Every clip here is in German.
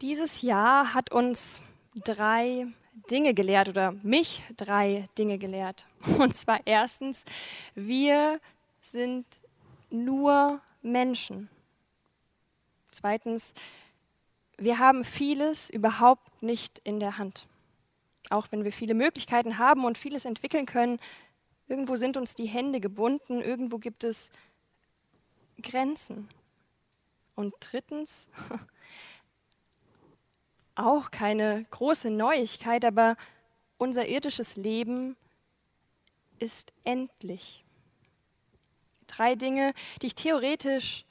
Dieses Jahr hat uns drei Dinge gelehrt oder mich drei Dinge gelehrt. Und zwar erstens, wir sind nur Menschen. Zweitens, wir haben vieles überhaupt nicht in der Hand. Auch wenn wir viele Möglichkeiten haben und vieles entwickeln können, irgendwo sind uns die Hände gebunden, irgendwo gibt es Grenzen. Und drittens, auch keine große Neuigkeit, aber unser irdisches Leben ist endlich. Drei Dinge, die ich theoretisch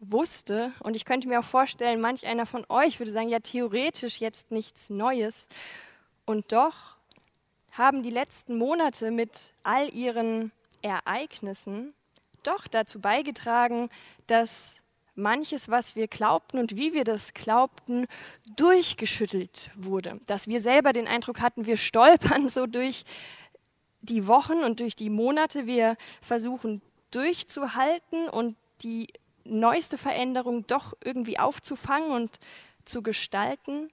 wusste und ich könnte mir auch vorstellen, manch einer von euch würde sagen, ja theoretisch jetzt nichts Neues. Und doch haben die letzten Monate mit all ihren Ereignissen doch dazu beigetragen, dass manches, was wir glaubten und wie wir das glaubten, durchgeschüttelt wurde. Dass wir selber den Eindruck hatten, wir stolpern so durch die Wochen und durch die Monate. Wir versuchen durchzuhalten und die neueste Veränderung doch irgendwie aufzufangen und zu gestalten.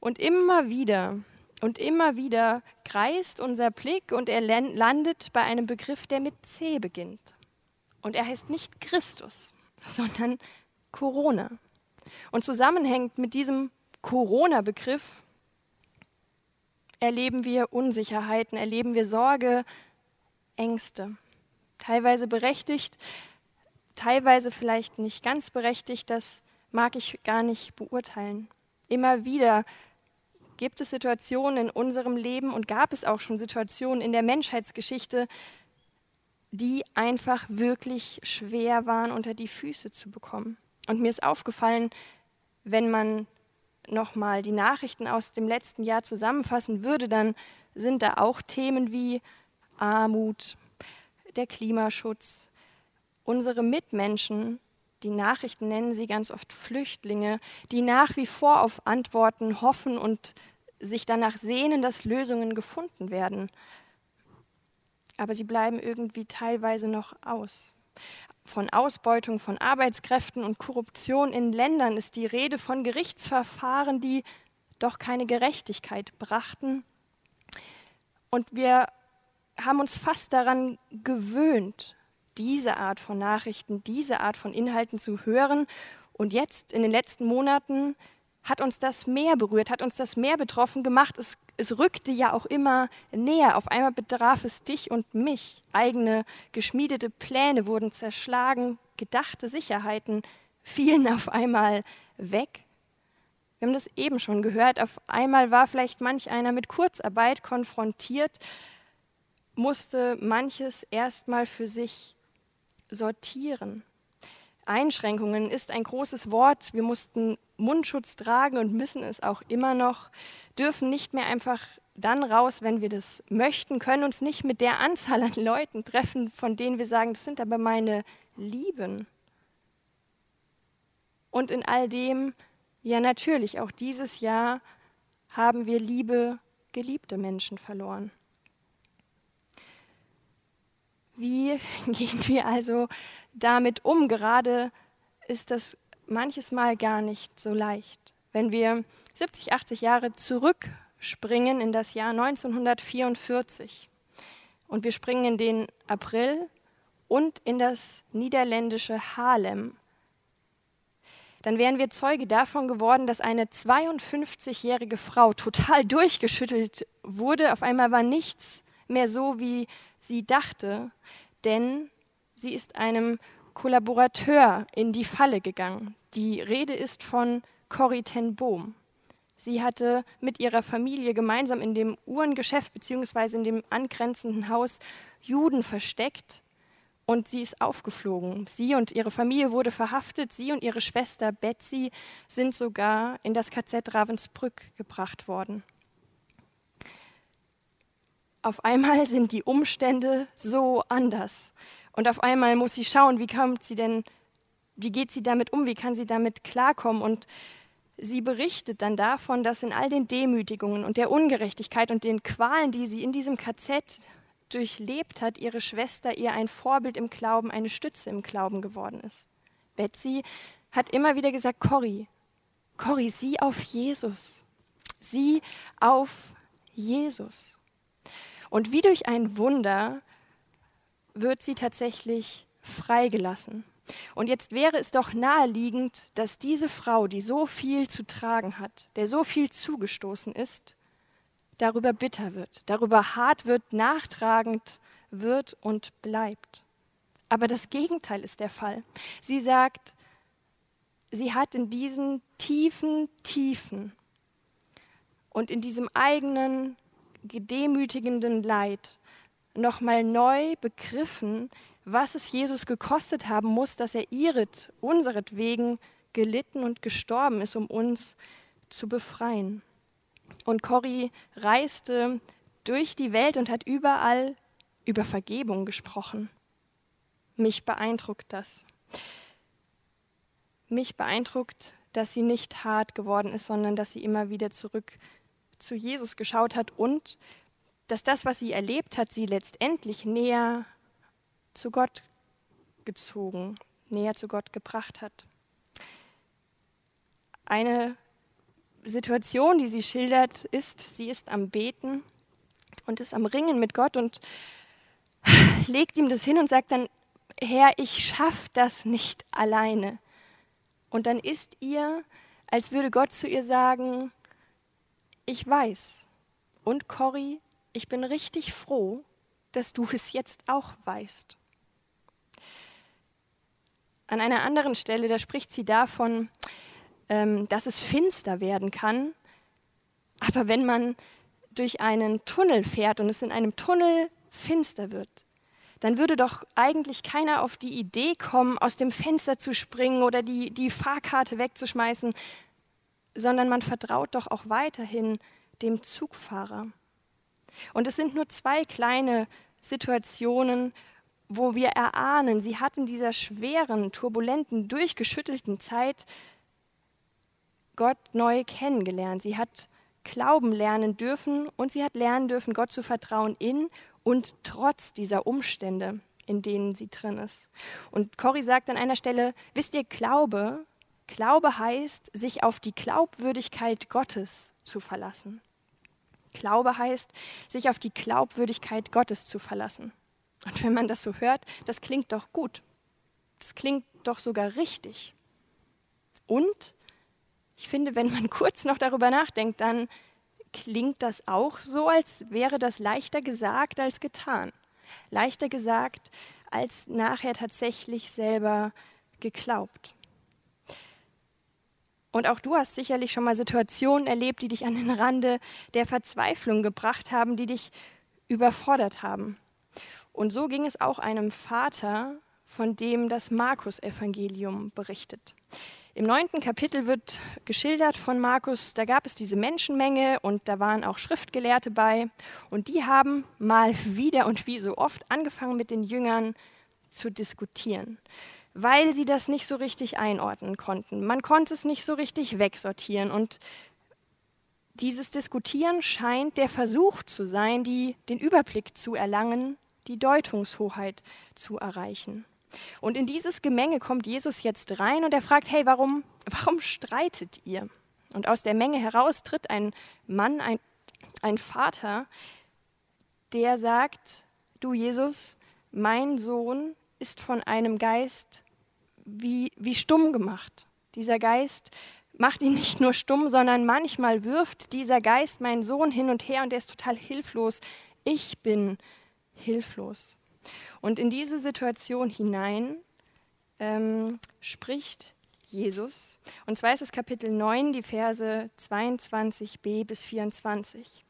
Und immer wieder und immer wieder kreist unser Blick und er landet bei einem Begriff, der mit C beginnt. Und er heißt nicht Christus, sondern Corona. Und zusammenhängt mit diesem Corona-Begriff erleben wir Unsicherheiten, erleben wir Sorge, Ängste. Teilweise berechtigt, teilweise vielleicht nicht ganz berechtigt, das mag ich gar nicht beurteilen. Immer wieder gibt es Situationen in unserem Leben und gab es auch schon Situationen in der Menschheitsgeschichte, die einfach wirklich schwer waren unter die Füße zu bekommen. Und mir ist aufgefallen, wenn man nochmal die Nachrichten aus dem letzten Jahr zusammenfassen würde, dann sind da auch Themen wie Armut, der Klimaschutz, unsere Mitmenschen, die Nachrichten nennen sie ganz oft Flüchtlinge, die nach wie vor auf Antworten hoffen und sich danach sehnen, dass Lösungen gefunden werden aber sie bleiben irgendwie teilweise noch aus. Von Ausbeutung von Arbeitskräften und Korruption in Ländern ist die Rede von Gerichtsverfahren, die doch keine Gerechtigkeit brachten. Und wir haben uns fast daran gewöhnt, diese Art von Nachrichten, diese Art von Inhalten zu hören. Und jetzt, in den letzten Monaten, hat uns das mehr berührt, hat uns das mehr betroffen gemacht. Es es rückte ja auch immer näher. Auf einmal betraf es dich und mich. Eigene geschmiedete Pläne wurden zerschlagen, gedachte Sicherheiten fielen auf einmal weg. Wir haben das eben schon gehört. Auf einmal war vielleicht manch einer mit Kurzarbeit konfrontiert, musste manches erstmal für sich sortieren. Einschränkungen ist ein großes Wort. Wir mussten Mundschutz tragen und müssen es auch immer noch, dürfen nicht mehr einfach dann raus, wenn wir das möchten, können uns nicht mit der Anzahl an Leuten treffen, von denen wir sagen, das sind aber meine Lieben. Und in all dem, ja natürlich, auch dieses Jahr haben wir liebe, geliebte Menschen verloren. Wie gehen wir also damit um? Gerade ist das manches Mal gar nicht so leicht. Wenn wir 70, 80 Jahre zurückspringen in das Jahr 1944 und wir springen in den April und in das niederländische Haarlem, dann wären wir Zeuge davon geworden, dass eine 52-jährige Frau total durchgeschüttelt wurde. Auf einmal war nichts mehr so, wie sie dachte, denn sie ist einem Kollaborateur in die Falle gegangen. Die Rede ist von Corrie ten Boom. Sie hatte mit ihrer Familie gemeinsam in dem Uhrengeschäft bzw. in dem angrenzenden Haus Juden versteckt und sie ist aufgeflogen. Sie und ihre Familie wurde verhaftet. Sie und ihre Schwester Betsy sind sogar in das KZ Ravensbrück gebracht worden. Auf einmal sind die Umstände so anders. Und auf einmal muss sie schauen, wie kommt sie denn, wie geht sie damit um, wie kann sie damit klarkommen. Und sie berichtet dann davon, dass in all den Demütigungen und der Ungerechtigkeit und den Qualen, die sie in diesem KZ durchlebt hat, ihre Schwester ihr ein Vorbild im Glauben, eine Stütze im Glauben geworden ist. Betsy hat immer wieder gesagt, Corrie, Corrie, sieh auf Jesus. Sieh auf Jesus. Und wie durch ein Wunder wird sie tatsächlich freigelassen. Und jetzt wäre es doch naheliegend, dass diese Frau, die so viel zu tragen hat, der so viel zugestoßen ist, darüber bitter wird, darüber hart wird, nachtragend wird und bleibt. Aber das Gegenteil ist der Fall. Sie sagt, sie hat in diesen tiefen Tiefen und in diesem eigenen gedemütigenden Leid nochmal neu begriffen, was es Jesus gekostet haben muss, dass er ihret, unseretwegen gelitten und gestorben ist, um uns zu befreien. Und Corrie reiste durch die Welt und hat überall über Vergebung gesprochen. Mich beeindruckt das. Mich beeindruckt, dass sie nicht hart geworden ist, sondern dass sie immer wieder zurück zu Jesus geschaut hat und dass das, was sie erlebt hat, sie letztendlich näher zu Gott gezogen, näher zu Gott gebracht hat. Eine Situation, die sie schildert, ist, sie ist am Beten und ist am Ringen mit Gott und legt ihm das hin und sagt dann, Herr, ich schaffe das nicht alleine. Und dann ist ihr, als würde Gott zu ihr sagen, ich weiß. Und Corrie, ich bin richtig froh, dass du es jetzt auch weißt. An einer anderen Stelle, da spricht sie davon, ähm, dass es finster werden kann. Aber wenn man durch einen Tunnel fährt und es in einem Tunnel finster wird, dann würde doch eigentlich keiner auf die Idee kommen, aus dem Fenster zu springen oder die, die Fahrkarte wegzuschmeißen, sondern man vertraut doch auch weiterhin dem Zugfahrer. Und es sind nur zwei kleine Situationen, wo wir erahnen, sie hat in dieser schweren, turbulenten, durchgeschüttelten Zeit Gott neu kennengelernt. Sie hat Glauben lernen dürfen und sie hat lernen dürfen, Gott zu vertrauen in und trotz dieser Umstände, in denen sie drin ist. Und Corrie sagt an einer Stelle, wisst ihr, Glaube, Glaube heißt, sich auf die Glaubwürdigkeit Gottes zu verlassen. Glaube heißt, sich auf die Glaubwürdigkeit Gottes zu verlassen. Und wenn man das so hört, das klingt doch gut. Das klingt doch sogar richtig. Und ich finde, wenn man kurz noch darüber nachdenkt, dann klingt das auch so, als wäre das leichter gesagt als getan. Leichter gesagt als nachher tatsächlich selber geglaubt. Und auch du hast sicherlich schon mal Situationen erlebt, die dich an den Rande der Verzweiflung gebracht haben, die dich überfordert haben. Und so ging es auch einem Vater, von dem das Markus-Evangelium berichtet. Im neunten Kapitel wird geschildert von Markus, da gab es diese Menschenmenge und da waren auch Schriftgelehrte bei. Und die haben mal wieder und wie so oft angefangen mit den Jüngern zu diskutieren, weil sie das nicht so richtig einordnen konnten. Man konnte es nicht so richtig wegsortieren. Und dieses Diskutieren scheint der Versuch zu sein, die, den Überblick zu erlangen die Deutungshoheit zu erreichen. Und in dieses Gemenge kommt Jesus jetzt rein und er fragt, hey, warum, warum streitet ihr? Und aus der Menge heraus tritt ein Mann, ein, ein Vater, der sagt, du Jesus, mein Sohn ist von einem Geist wie, wie stumm gemacht. Dieser Geist macht ihn nicht nur stumm, sondern manchmal wirft dieser Geist meinen Sohn hin und her und er ist total hilflos. Ich bin hilflos. Und in diese Situation hinein ähm, spricht Jesus. Und zwar ist es Kapitel 9, die Verse 22b bis 24.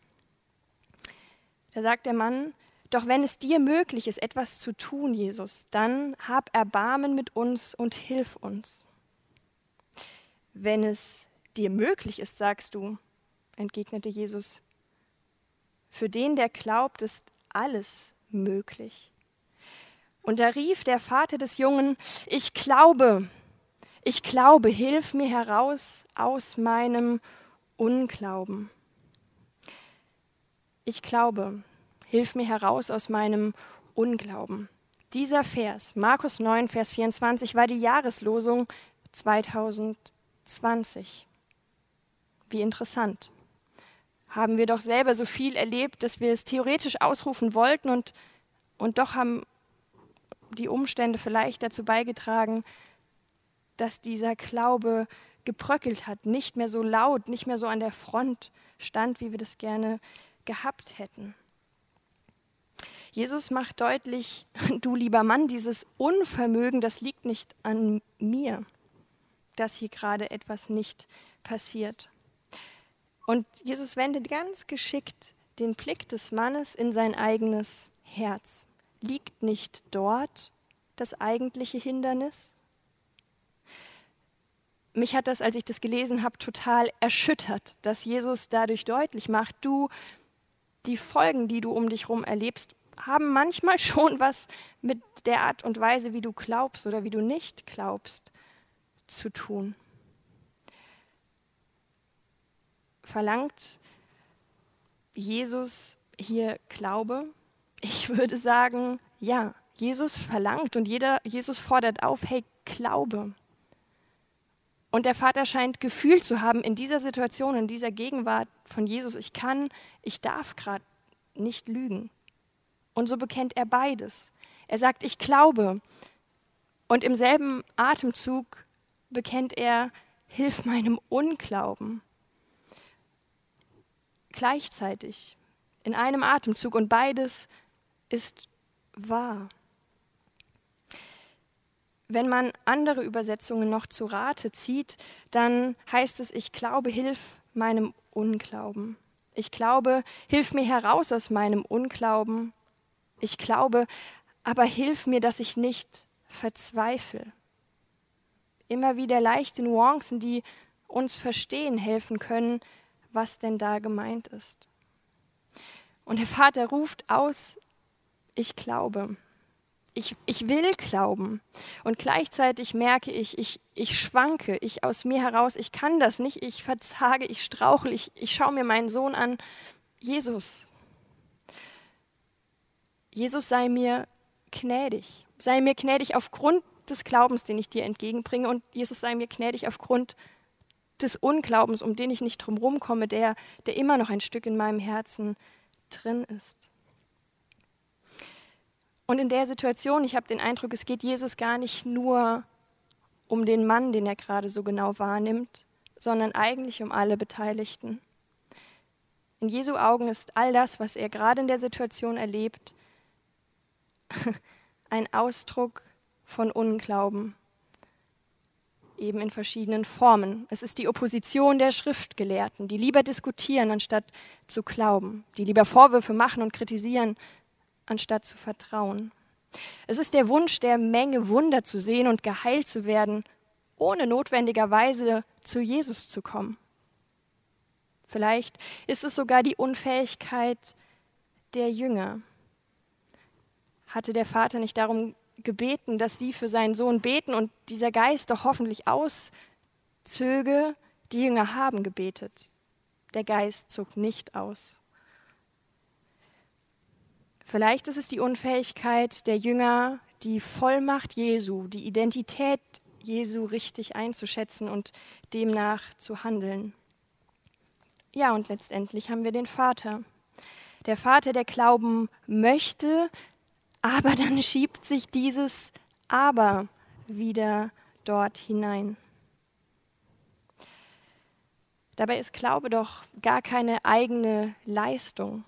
Da sagt der Mann, doch wenn es dir möglich ist, etwas zu tun, Jesus, dann hab Erbarmen mit uns und hilf uns. Wenn es dir möglich ist, sagst du, entgegnete Jesus, für den, der glaubt, ist alles möglich. Und da rief der Vater des Jungen, ich glaube, ich glaube, hilf mir heraus aus meinem Unglauben. Ich glaube, hilf mir heraus aus meinem Unglauben. Dieser Vers, Markus 9, Vers 24, war die Jahreslosung 2020. Wie interessant. Haben wir doch selber so viel erlebt, dass wir es theoretisch ausrufen wollten und, und doch haben die Umstände vielleicht dazu beigetragen, dass dieser Glaube gebröckelt hat, nicht mehr so laut, nicht mehr so an der Front stand, wie wir das gerne gehabt hätten. Jesus macht deutlich, du lieber Mann, dieses Unvermögen, das liegt nicht an mir, dass hier gerade etwas nicht passiert. Und Jesus wendet ganz geschickt den Blick des Mannes in sein eigenes Herz. Liegt nicht dort das eigentliche Hindernis? Mich hat das, als ich das gelesen habe, total erschüttert, dass Jesus dadurch deutlich macht, du, die Folgen, die du um dich herum erlebst, haben manchmal schon was mit der Art und Weise, wie du glaubst oder wie du nicht glaubst, zu tun. Verlangt Jesus hier Glaube? Ich würde sagen, ja. Jesus verlangt und jeder, Jesus fordert auf, hey, Glaube. Und der Vater scheint Gefühl zu haben in dieser Situation, in dieser Gegenwart von Jesus, ich kann, ich darf gerade nicht lügen. Und so bekennt er beides. Er sagt, ich glaube. Und im selben Atemzug bekennt er, hilf meinem Unglauben. Gleichzeitig, in einem Atemzug. Und beides ist wahr. Wenn man andere Übersetzungen noch zu Rate zieht, dann heißt es, ich glaube, hilf meinem Unglauben. Ich glaube, hilf mir heraus aus meinem Unglauben ich glaube, aber hilf mir, dass ich nicht verzweifle. Immer wieder leichte Nuancen, die uns verstehen helfen können, was denn da gemeint ist. Und der Vater ruft aus, ich glaube. Ich, ich will glauben. Und gleichzeitig merke ich, ich, ich schwanke, ich aus mir heraus, ich kann das nicht, ich verzage, ich strauchle, ich, ich schaue mir meinen Sohn an. Jesus, Jesus sei mir gnädig. Sei mir gnädig aufgrund des Glaubens, den ich dir entgegenbringe. Und Jesus sei mir gnädig aufgrund des Unglaubens, um den ich nicht drumherum komme, der, der immer noch ein Stück in meinem Herzen drin ist. Und in der Situation, ich habe den Eindruck, es geht Jesus gar nicht nur um den Mann, den er gerade so genau wahrnimmt, sondern eigentlich um alle Beteiligten. In Jesu Augen ist all das, was er gerade in der Situation erlebt, ein Ausdruck von Unglauben, eben in verschiedenen Formen. Es ist die Opposition der Schriftgelehrten, die lieber diskutieren, anstatt zu glauben, die lieber Vorwürfe machen und kritisieren, anstatt zu vertrauen. Es ist der Wunsch der Menge, Wunder zu sehen und geheilt zu werden, ohne notwendigerweise zu Jesus zu kommen. Vielleicht ist es sogar die Unfähigkeit der Jünger, hatte der Vater nicht darum gebeten, dass sie für seinen Sohn beten und dieser Geist doch hoffentlich auszöge? Die Jünger haben gebetet. Der Geist zog nicht aus. Vielleicht ist es die Unfähigkeit der Jünger, die Vollmacht Jesu, die Identität Jesu richtig einzuschätzen und demnach zu handeln. Ja, und letztendlich haben wir den Vater. Der Vater, der glauben möchte, aber dann schiebt sich dieses Aber wieder dort hinein. Dabei ist Glaube doch gar keine eigene Leistung.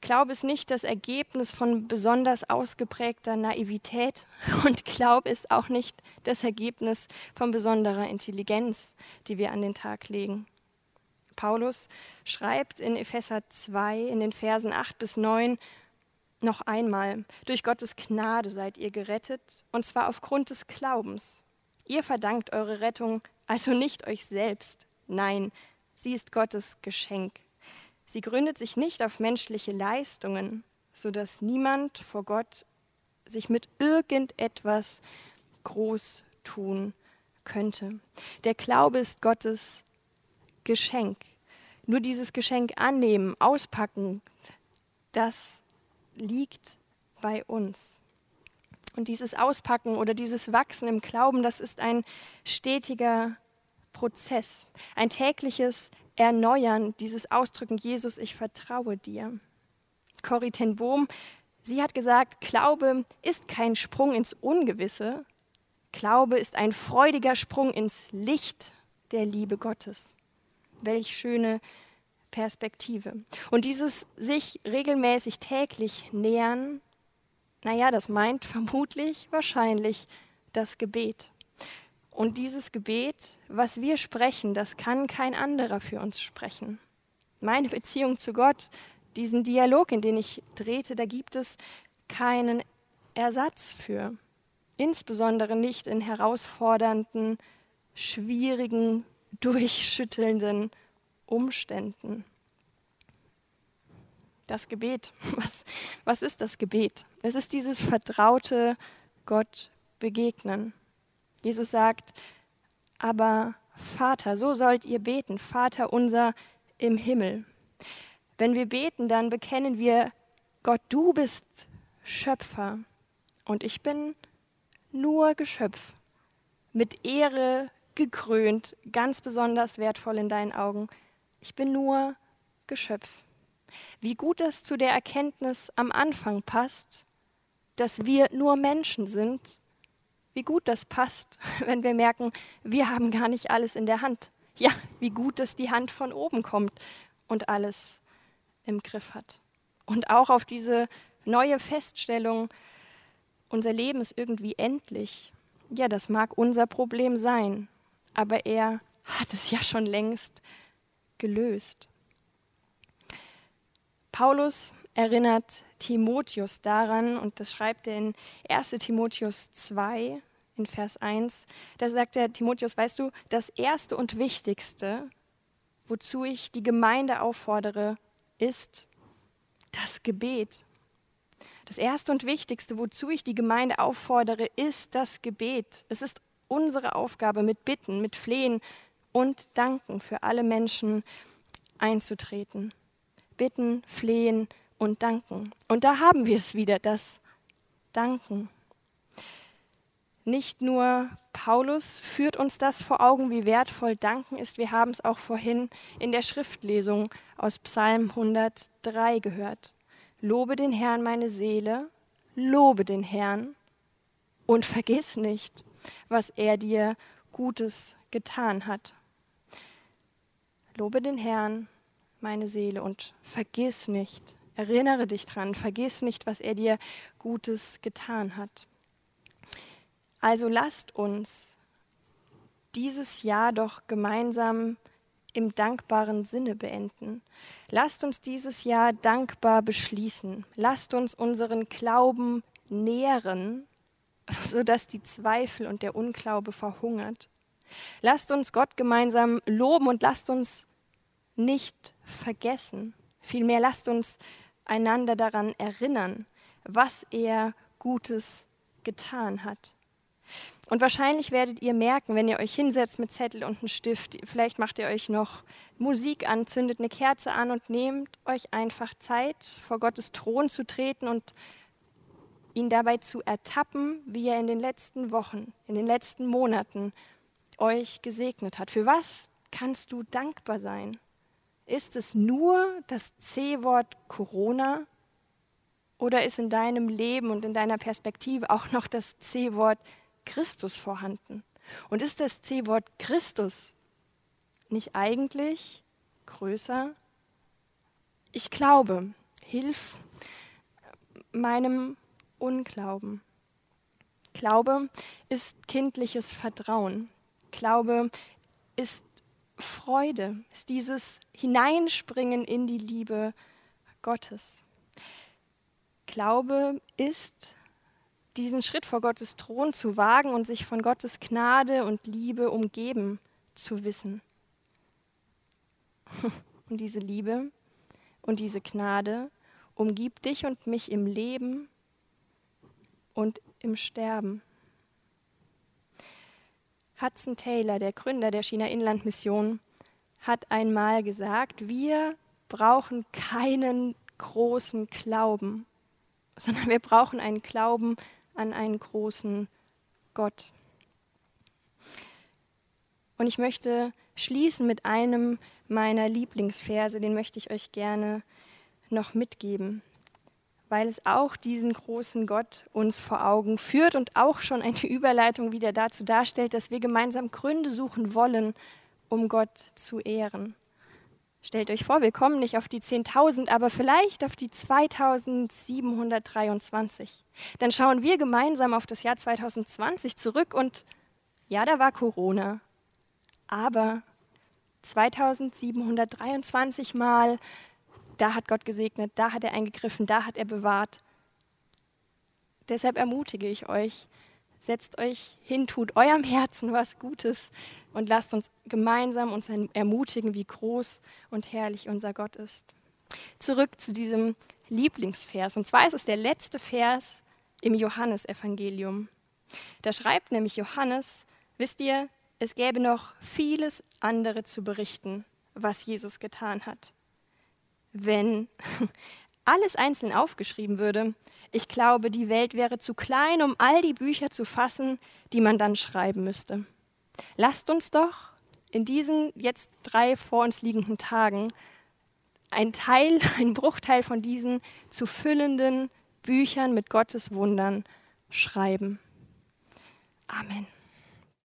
Glaube ist nicht das Ergebnis von besonders ausgeprägter Naivität und Glaube ist auch nicht das Ergebnis von besonderer Intelligenz, die wir an den Tag legen. Paulus schreibt in Epheser 2 in den Versen 8 bis 9, noch einmal, durch Gottes Gnade seid ihr gerettet, und zwar aufgrund des Glaubens. Ihr verdankt eure Rettung also nicht euch selbst, nein, sie ist Gottes Geschenk. Sie gründet sich nicht auf menschliche Leistungen, so dass niemand vor Gott sich mit irgendetwas groß tun könnte. Der Glaube ist Gottes Geschenk. Nur dieses Geschenk annehmen, auspacken, das liegt bei uns. Und dieses Auspacken oder dieses Wachsen im Glauben, das ist ein stetiger Prozess, ein tägliches Erneuern, dieses Ausdrücken, Jesus, ich vertraue dir. Corrie ten Bohm, sie hat gesagt, Glaube ist kein Sprung ins Ungewisse, Glaube ist ein freudiger Sprung ins Licht der Liebe Gottes. Welch schöne Perspektive. Und dieses sich regelmäßig täglich nähern, naja, das meint vermutlich, wahrscheinlich das Gebet. Und dieses Gebet, was wir sprechen, das kann kein anderer für uns sprechen. Meine Beziehung zu Gott, diesen Dialog, in den ich drehte, da gibt es keinen Ersatz für. Insbesondere nicht in herausfordernden, schwierigen, durchschüttelnden Umständen. Das Gebet. Was, was ist das Gebet? Es ist dieses vertraute Gott begegnen. Jesus sagt, aber Vater, so sollt ihr beten, Vater unser im Himmel. Wenn wir beten, dann bekennen wir, Gott, du bist Schöpfer und ich bin nur Geschöpf, mit Ehre gekrönt, ganz besonders wertvoll in deinen Augen. Ich bin nur Geschöpf. Wie gut es zu der Erkenntnis am Anfang passt, dass wir nur Menschen sind, wie gut das passt, wenn wir merken, wir haben gar nicht alles in der Hand. Ja, wie gut, dass die Hand von oben kommt und alles im Griff hat. Und auch auf diese neue Feststellung, unser Leben ist irgendwie endlich. Ja, das mag unser Problem sein, aber er hat es ja schon längst gelöst. Paulus erinnert Timotheus daran, und das schreibt er in 1 Timotheus 2 in Vers 1, da sagt er, Timotheus, weißt du, das Erste und Wichtigste, wozu ich die Gemeinde auffordere, ist das Gebet. Das Erste und Wichtigste, wozu ich die Gemeinde auffordere, ist das Gebet. Es ist unsere Aufgabe, mit Bitten, mit Flehen und Danken für alle Menschen einzutreten. Bitten, flehen und danken. Und da haben wir es wieder, das Danken. Nicht nur Paulus führt uns das vor Augen, wie wertvoll Danken ist. Wir haben es auch vorhin in der Schriftlesung aus Psalm 103 gehört. Lobe den Herrn meine Seele, lobe den Herrn und vergiss nicht, was er dir Gutes getan hat. Lobe den Herrn meine Seele und vergiss nicht, erinnere dich dran, vergiss nicht, was er dir Gutes getan hat. Also lasst uns dieses Jahr doch gemeinsam im dankbaren Sinne beenden. Lasst uns dieses Jahr dankbar beschließen. Lasst uns unseren Glauben nähren, sodass die Zweifel und der Unglaube verhungert. Lasst uns Gott gemeinsam loben und lasst uns nicht vergessen. Vielmehr lasst uns einander daran erinnern, was er Gutes getan hat. Und wahrscheinlich werdet ihr merken, wenn ihr euch hinsetzt mit Zettel und einem Stift, vielleicht macht ihr euch noch Musik an, zündet eine Kerze an und nehmt euch einfach Zeit, vor Gottes Thron zu treten und ihn dabei zu ertappen, wie er in den letzten Wochen, in den letzten Monaten euch gesegnet hat. Für was kannst du dankbar sein? Ist es nur das C-Wort Corona oder ist in deinem Leben und in deiner Perspektive auch noch das C-Wort Christus vorhanden? Und ist das C-Wort Christus nicht eigentlich größer? Ich glaube, hilf meinem Unglauben. Glaube ist kindliches Vertrauen. Glaube ist Freude, ist dieses Hineinspringen in die Liebe Gottes. Glaube ist, diesen Schritt vor Gottes Thron zu wagen und sich von Gottes Gnade und Liebe umgeben zu wissen. Und diese Liebe und diese Gnade umgibt dich und mich im Leben und im Sterben. Hudson Taylor, der Gründer der China-Inland-Mission, hat einmal gesagt, wir brauchen keinen großen Glauben, sondern wir brauchen einen Glauben an einen großen Gott. Und ich möchte schließen mit einem meiner Lieblingsverse, den möchte ich euch gerne noch mitgeben, weil es auch diesen großen Gott uns vor Augen führt und auch schon eine Überleitung wieder dazu darstellt, dass wir gemeinsam Gründe suchen wollen, um Gott zu ehren. Stellt euch vor, wir kommen nicht auf die 10.000, aber vielleicht auf die 2.723. Dann schauen wir gemeinsam auf das Jahr 2020 zurück und ja, da war Corona. Aber 2723 Mal, da hat Gott gesegnet, da hat er eingegriffen, da hat er bewahrt. Deshalb ermutige ich euch, setzt euch hin, tut eurem Herzen was Gutes und lasst uns gemeinsam uns ermutigen, wie groß und herrlich unser Gott ist. Zurück zu diesem Lieblingsvers. Und zwar ist es der letzte Vers im Johannesevangelium. Da schreibt nämlich Johannes, wisst ihr, es gäbe noch vieles andere zu berichten, was Jesus getan hat. Wenn alles einzeln aufgeschrieben würde, ich glaube, die Welt wäre zu klein, um all die Bücher zu fassen, die man dann schreiben müsste. Lasst uns doch in diesen jetzt drei vor uns liegenden Tagen ein Teil, ein Bruchteil von diesen zu füllenden Büchern mit Gottes Wundern schreiben. Amen.